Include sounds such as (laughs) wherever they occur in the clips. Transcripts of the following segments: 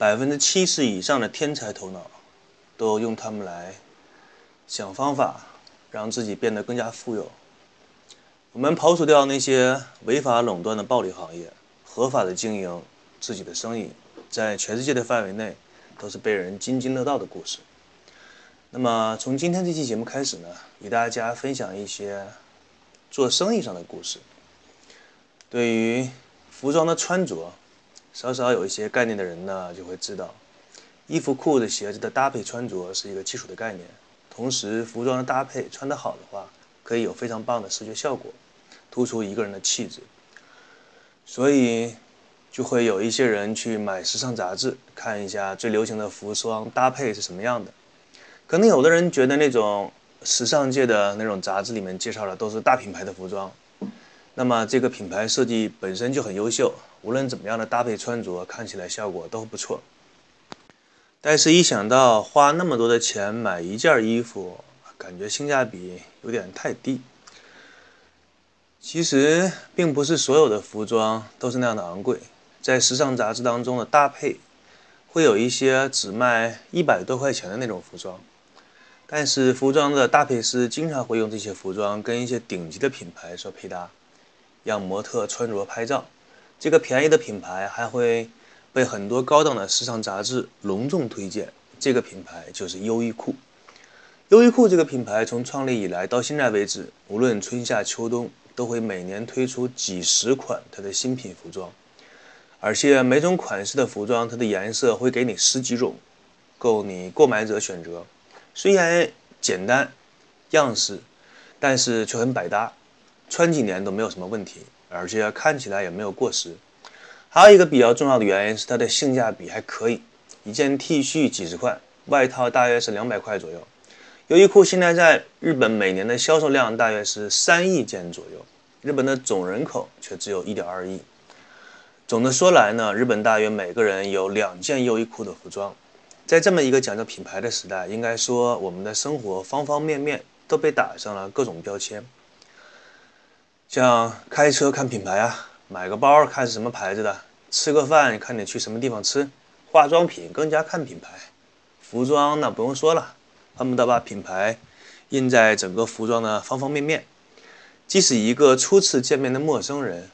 百分之七十以上的天才头脑，都用它们来想方法，让自己变得更加富有。我们刨除掉那些违法垄断的暴利行业，合法的经营自己的生意，在全世界的范围内都是被人津津乐道的故事。那么，从今天这期节目开始呢，与大家分享一些做生意上的故事。对于服装的穿着。稍稍有一些概念的人呢，就会知道，衣服、裤子、鞋子的搭配穿着是一个基础的概念。同时，服装的搭配穿得好的话，可以有非常棒的视觉效果，突出一个人的气质。所以，就会有一些人去买时尚杂志，看一下最流行的服装搭配是什么样的。可能有的人觉得那种时尚界的那种杂志里面介绍的都是大品牌的服装，那么这个品牌设计本身就很优秀。无论怎么样的搭配穿着，看起来效果都不错。但是，一想到花那么多的钱买一件衣服，感觉性价比有点太低。其实，并不是所有的服装都是那样的昂贵。在时尚杂志当中的搭配，会有一些只卖一百多块钱的那种服装。但是，服装的搭配师经常会用这些服装跟一些顶级的品牌做配搭，让模特穿着拍照。这个便宜的品牌还会被很多高档的时尚杂志隆重推荐。这个品牌就是优衣库。优衣库这个品牌从创立以来到现在为止，无论春夏秋冬，都会每年推出几十款它的新品服装，而且每种款式的服装，它的颜色会给你十几种，够你购买者选择。虽然简单样式，但是却很百搭，穿几年都没有什么问题。而且看起来也没有过时。还有一个比较重要的原因是它的性价比还可以，一件 T 恤几十块，外套大约是两百块左右。优衣库现在在日本每年的销售量大约是三亿件左右，日本的总人口却只有一点二亿。总的说来呢，日本大约每个人有两件优衣库的服装。在这么一个讲究品牌的时代，应该说我们的生活方方面面都被打上了各种标签。像开车看品牌啊，买个包看是什么牌子的，吃个饭看你去什么地方吃，化妆品更加看品牌，服装那不用说了，恨不得把品牌印在整个服装的方方面面。即使一个初次见面的陌生人，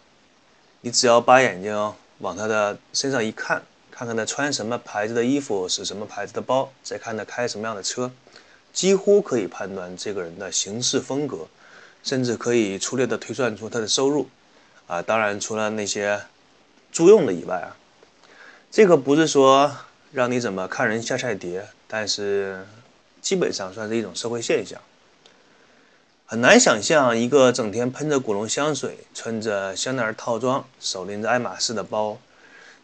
你只要把眼睛往他的身上一看，看看他穿什么牌子的衣服，是什么牌子的包，再看他开什么样的车，几乎可以判断这个人的行事风格。甚至可以粗略地推算出他的收入，啊，当然除了那些租用的以外啊，这个不是说让你怎么看人下菜碟，但是基本上算是一种社会现象。很难想象一个整天喷着古龙香水、穿着香奈儿套装、手拎着爱马仕的包，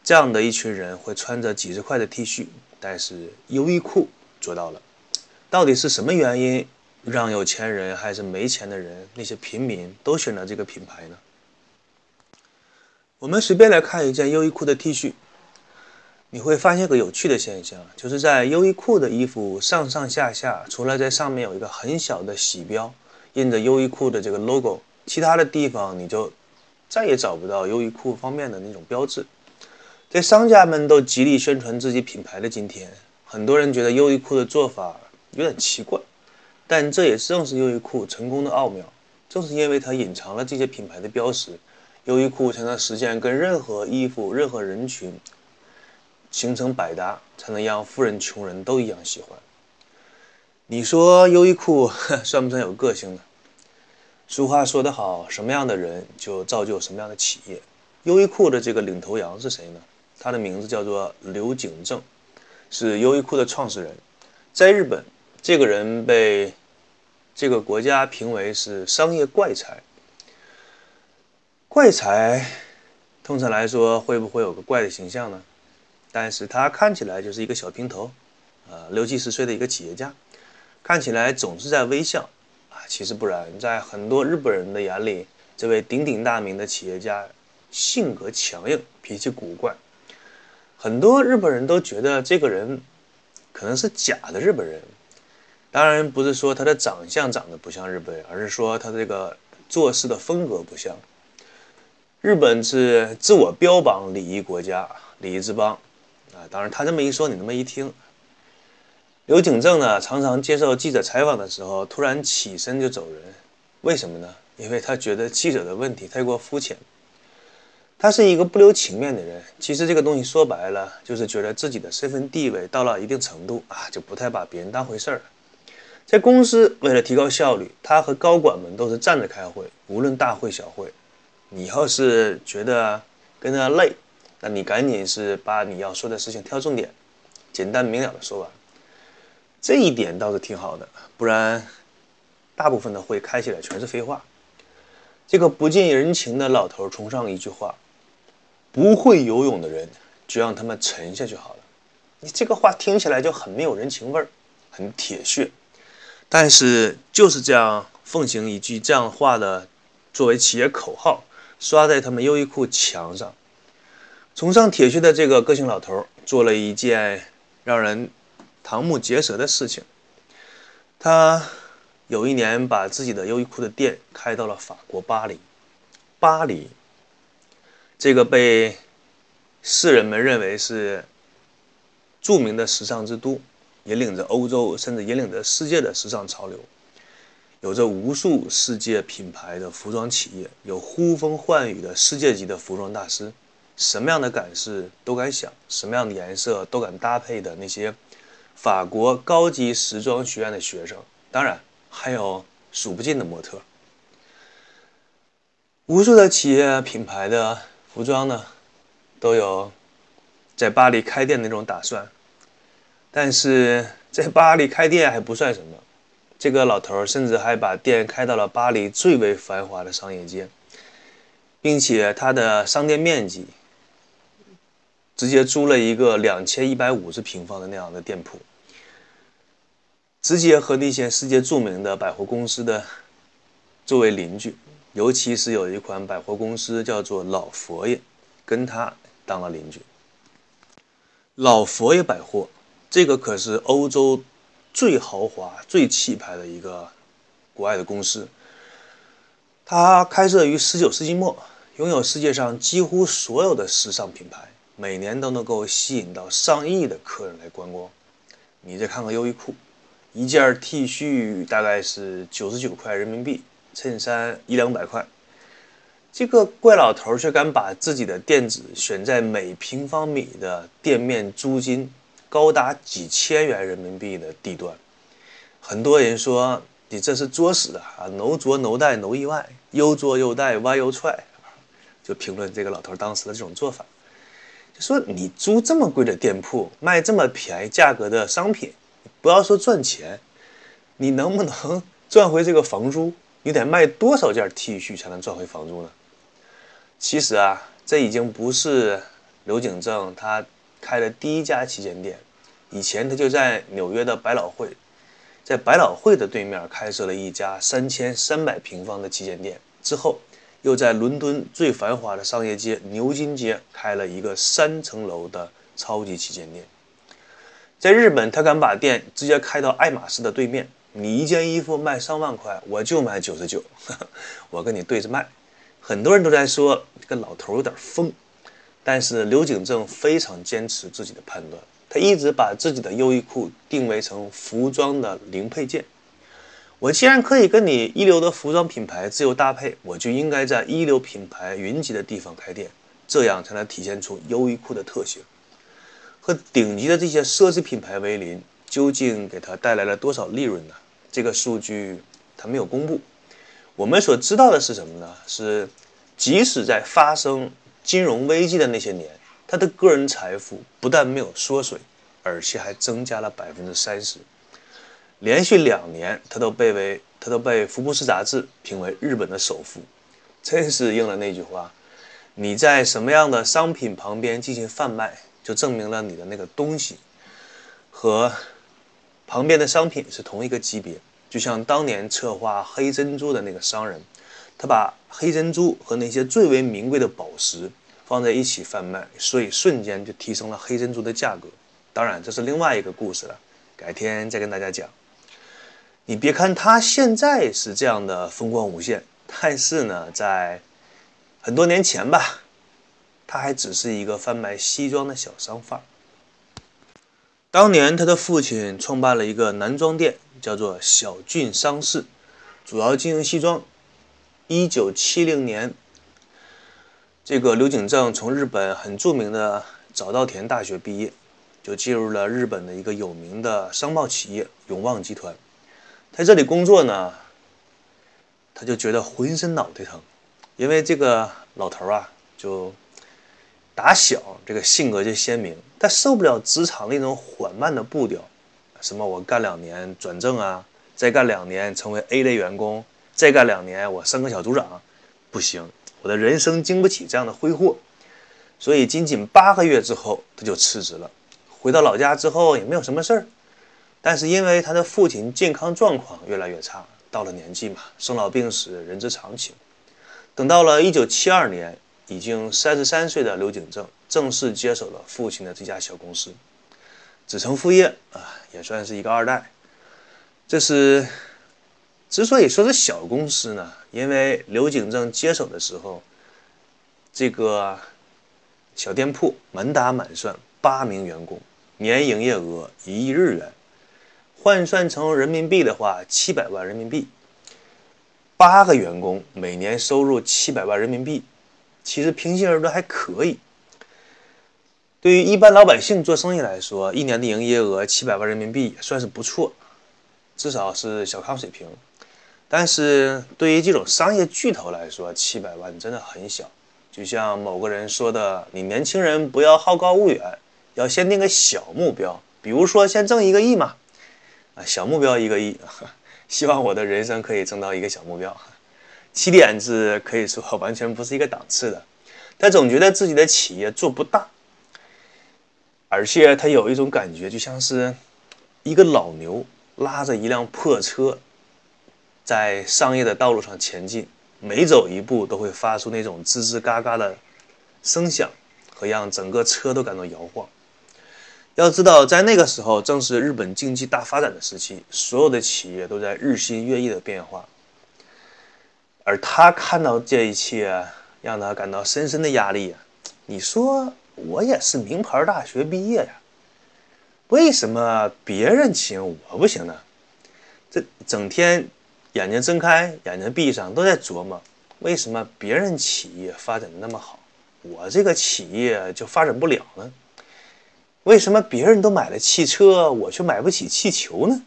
这样的一群人会穿着几十块的 T 恤，但是优衣库做到了，到底是什么原因？让有钱人还是没钱的人，那些平民都选择这个品牌呢？我们随便来看一件优衣库的 T 恤，你会发现个有趣的现象，就是在优衣库的衣服上上下下，除了在上面有一个很小的喜标，印着优衣库的这个 logo，其他的地方你就再也找不到优衣库方面的那种标志。在商家们都极力宣传自己品牌的今天，很多人觉得优衣库的做法有点奇怪。但这也正是优衣库成功的奥妙，正是因为它隐藏了这些品牌的标识，优衣库才能实现跟任何衣服、任何人群形成百搭，才能让富人、穷人都一样喜欢。你说优衣库算不算有个性呢？俗话说得好，什么样的人就造就什么样的企业。优衣库的这个领头羊是谁呢？他的名字叫做刘景正，是优衣库的创始人，在日本，这个人被。这个国家评为是商业怪才，怪才通常来说会不会有个怪的形象呢？但是他看起来就是一个小平头，呃六七十岁的一个企业家，看起来总是在微笑啊。其实不然，在很多日本人的眼里，这位鼎鼎大名的企业家性格强硬，脾气古怪，很多日本人都觉得这个人可能是假的日本人。当然不是说他的长相长得不像日本人，而是说他这个做事的风格不像。日本是自我标榜礼仪国家、礼仪之邦啊。当然他这么一说，你那么一听，刘景正呢常常接受记者采访的时候突然起身就走人，为什么呢？因为他觉得记者的问题太过肤浅。他是一个不留情面的人。其实这个东西说白了，就是觉得自己的身份地位到了一定程度啊，就不太把别人当回事儿。在公司，为了提高效率，他和高管们都是站着开会，无论大会小会。你要是觉得跟他累，那你赶紧是把你要说的事情挑重点，简单明了的说完。这一点倒是挺好的，不然大部分的会开起来全是废话。这个不近人情的老头崇尚一句话：不会游泳的人就让他们沉下去好了。你这个话听起来就很没有人情味儿，很铁血。但是就是这样奉行一句这样话的，作为企业口号，刷在他们优衣库墙上。崇尚铁血的这个个性老头做了一件让人瞠目结舌的事情。他有一年把自己的优衣库的店开到了法国巴黎。巴黎，这个被世人们认为是著名的时尚之都。引领着欧洲，甚至引领着世界的时尚潮流，有着无数世界品牌的服装企业，有呼风唤雨的世界级的服装大师，什么样的感式都敢想，什么样的颜色都敢搭配的那些法国高级时装学院的学生，当然还有数不尽的模特。无数的企业品牌的服装呢，都有在巴黎开店的那种打算。但是在巴黎开店还不算什么，这个老头儿甚至还把店开到了巴黎最为繁华的商业街，并且他的商店面积直接租了一个两千一百五十平方的那样的店铺，直接和那些世界著名的百货公司的作为邻居，尤其是有一款百货公司叫做老佛爷，跟他当了邻居。老佛爷百货。这个可是欧洲最豪华、最气派的一个国外的公司。它开设于19世纪末，拥有世界上几乎所有的时尚品牌，每年都能够吸引到上亿的客人来观光。你再看看优衣库，一件 T 恤大概是九十九块人民币，衬衫一两百块。这个怪老头却敢把自己的店址选在每平方米的店面租金。高达几千元人民币的地段，很多人说你这是作死啊，no 作 no 带 no 意外，又作又带弯又踹，就评论这个老头当时的这种做法，就说你租这么贵的店铺，卖这么便宜价格的商品，不要说赚钱，你能不能赚回这个房租？你得卖多少件 T 恤才能赚回房租呢？其实啊，这已经不是刘景正他。开的第一家旗舰店，以前他就在纽约的百老汇，在百老汇的对面开设了一家三千三百平方的旗舰店，之后又在伦敦最繁华的商业街牛津街开了一个三层楼的超级旗舰店。在日本，他敢把店直接开到爱马仕的对面，你一件衣服卖上万块，我就卖九十九，(laughs) 我跟你对着卖。很多人都在说这个老头有点疯。但是刘景正非常坚持自己的判断，他一直把自己的优衣库定位成服装的零配件。我既然可以跟你一流的服装品牌自由搭配，我就应该在一流品牌云集的地方开店，这样才能体现出优衣库的特性。和顶级的这些奢侈品牌为邻，究竟给他带来了多少利润呢？这个数据他没有公布。我们所知道的是什么呢？是即使在发生金融危机的那些年，他的个人财富不但没有缩水，而且还增加了百分之三十。连续两年，他都被为他都被福布斯杂志评为日本的首富，真是应了那句话：你在什么样的商品旁边进行贩卖，就证明了你的那个东西和旁边的商品是同一个级别。就像当年策划黑珍珠的那个商人，他把黑珍珠和那些最为名贵的宝石放在一起贩卖，所以瞬间就提升了黑珍珠的价格。当然，这是另外一个故事了，改天再跟大家讲。你别看他现在是这样的风光无限，但是呢，在很多年前吧，他还只是一个贩卖西装的小商贩。当年他的父亲创办了一个男装店。叫做小俊商事，主要经营西装。一九七零年，这个刘景正从日本很著名的早稻田大学毕业，就进入了日本的一个有名的商贸企业永旺集团。在这里工作呢，他就觉得浑身脑袋疼，因为这个老头啊，就打小这个性格就鲜明，他受不了职场那种缓慢的步调。什么？我干两年转正啊，再干两年成为 A 类员工，再干两年我升个小组长，不行，我的人生经不起这样的挥霍。所以仅仅八个月之后，他就辞职了。回到老家之后也没有什么事儿，但是因为他的父亲健康状况越来越差，到了年纪嘛，生老病死，人之常情。等到了1972年，已经三十三岁的刘景正正式接手了父亲的这家小公司。子承父业啊，也算是一个二代。这是之所以说是小公司呢，因为刘景正接手的时候，这个小店铺满打满算八名员工，年营业额一亿日元，换算成人民币的话，七百万人民币。八个员工每年收入七百万人民币，其实平心而论还可以。对于一般老百姓做生意来说，一年的营业额七百万人民币也算是不错，至少是小康水平。但是对于这种商业巨头来说，七百万真的很小。就像某个人说的：“你年轻人不要好高骛远，要先定个小目标，比如说先挣一个亿嘛。”啊，小目标一个亿，(laughs) 希望我的人生可以挣到一个小目标。起点是可以说 (laughs) 完全不是一个档次的，他总觉得自己的企业做不大。而且他有一种感觉，就像是一个老牛拉着一辆破车，在商业的道路上前进，每走一步都会发出那种吱吱嘎嘎的声响，和让整个车都感到摇晃。要知道，在那个时候正是日本经济大发展的时期，所有的企业都在日新月异的变化，而他看到这一切，让他感到深深的压力呀。你说？我也是名牌大学毕业呀，为什么别人行我不行呢？这整天眼睛睁开眼睛闭上都在琢磨，为什么别人企业发展的那么好，我这个企业就发展不了呢？为什么别人都买了汽车，我却买不起气球呢？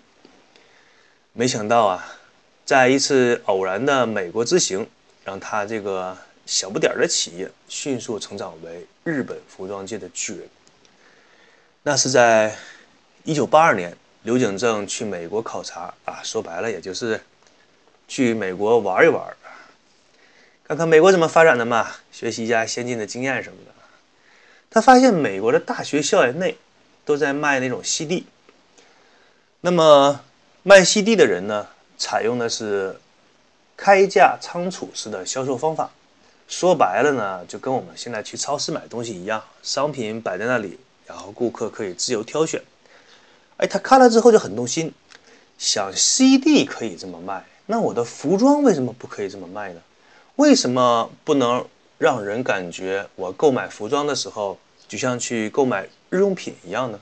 没想到啊，在一次偶然的美国之行，让他这个。小不点儿的企业迅速成长为日本服装界的巨人。那是在一九八二年，刘景正去美国考察啊，说白了也就是去美国玩一玩，看看美国怎么发展的嘛，学习一下先进的经验什么的。他发现美国的大学校园内都在卖那种 CD。那么卖 CD 的人呢，采用的是开价仓储式的销售方法。说白了呢，就跟我们现在去超市买东西一样，商品摆在那里，然后顾客可以自由挑选。哎，他看了之后就很动心，想 CD 可以这么卖，那我的服装为什么不可以这么卖呢？为什么不能让人感觉我购买服装的时候就像去购买日用品一样呢？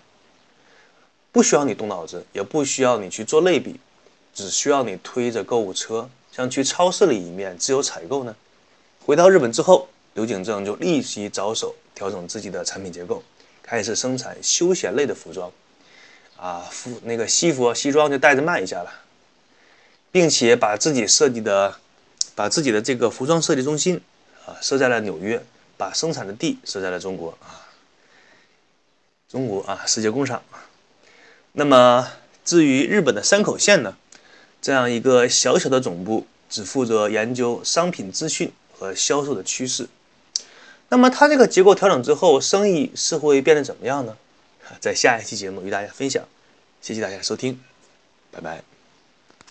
不需要你动脑子，也不需要你去做类比，只需要你推着购物车，像去超市里一面自由采购呢？回到日本之后，刘景正就立即着手调整自己的产品结构，开始生产休闲类的服装，啊，服那个西服、西装就带着卖一下了，并且把自己设计的，把自己的这个服装设计中心啊设在了纽约，把生产的地设在了中国啊，中国啊，世界工厂。那么至于日本的山口县呢，这样一个小小的总部，只负责研究商品资讯。和销售的趋势，那么它这个结构调整之后，生意是会变得怎么样呢？在下一期节目与大家分享，谢谢大家收听。拜拜。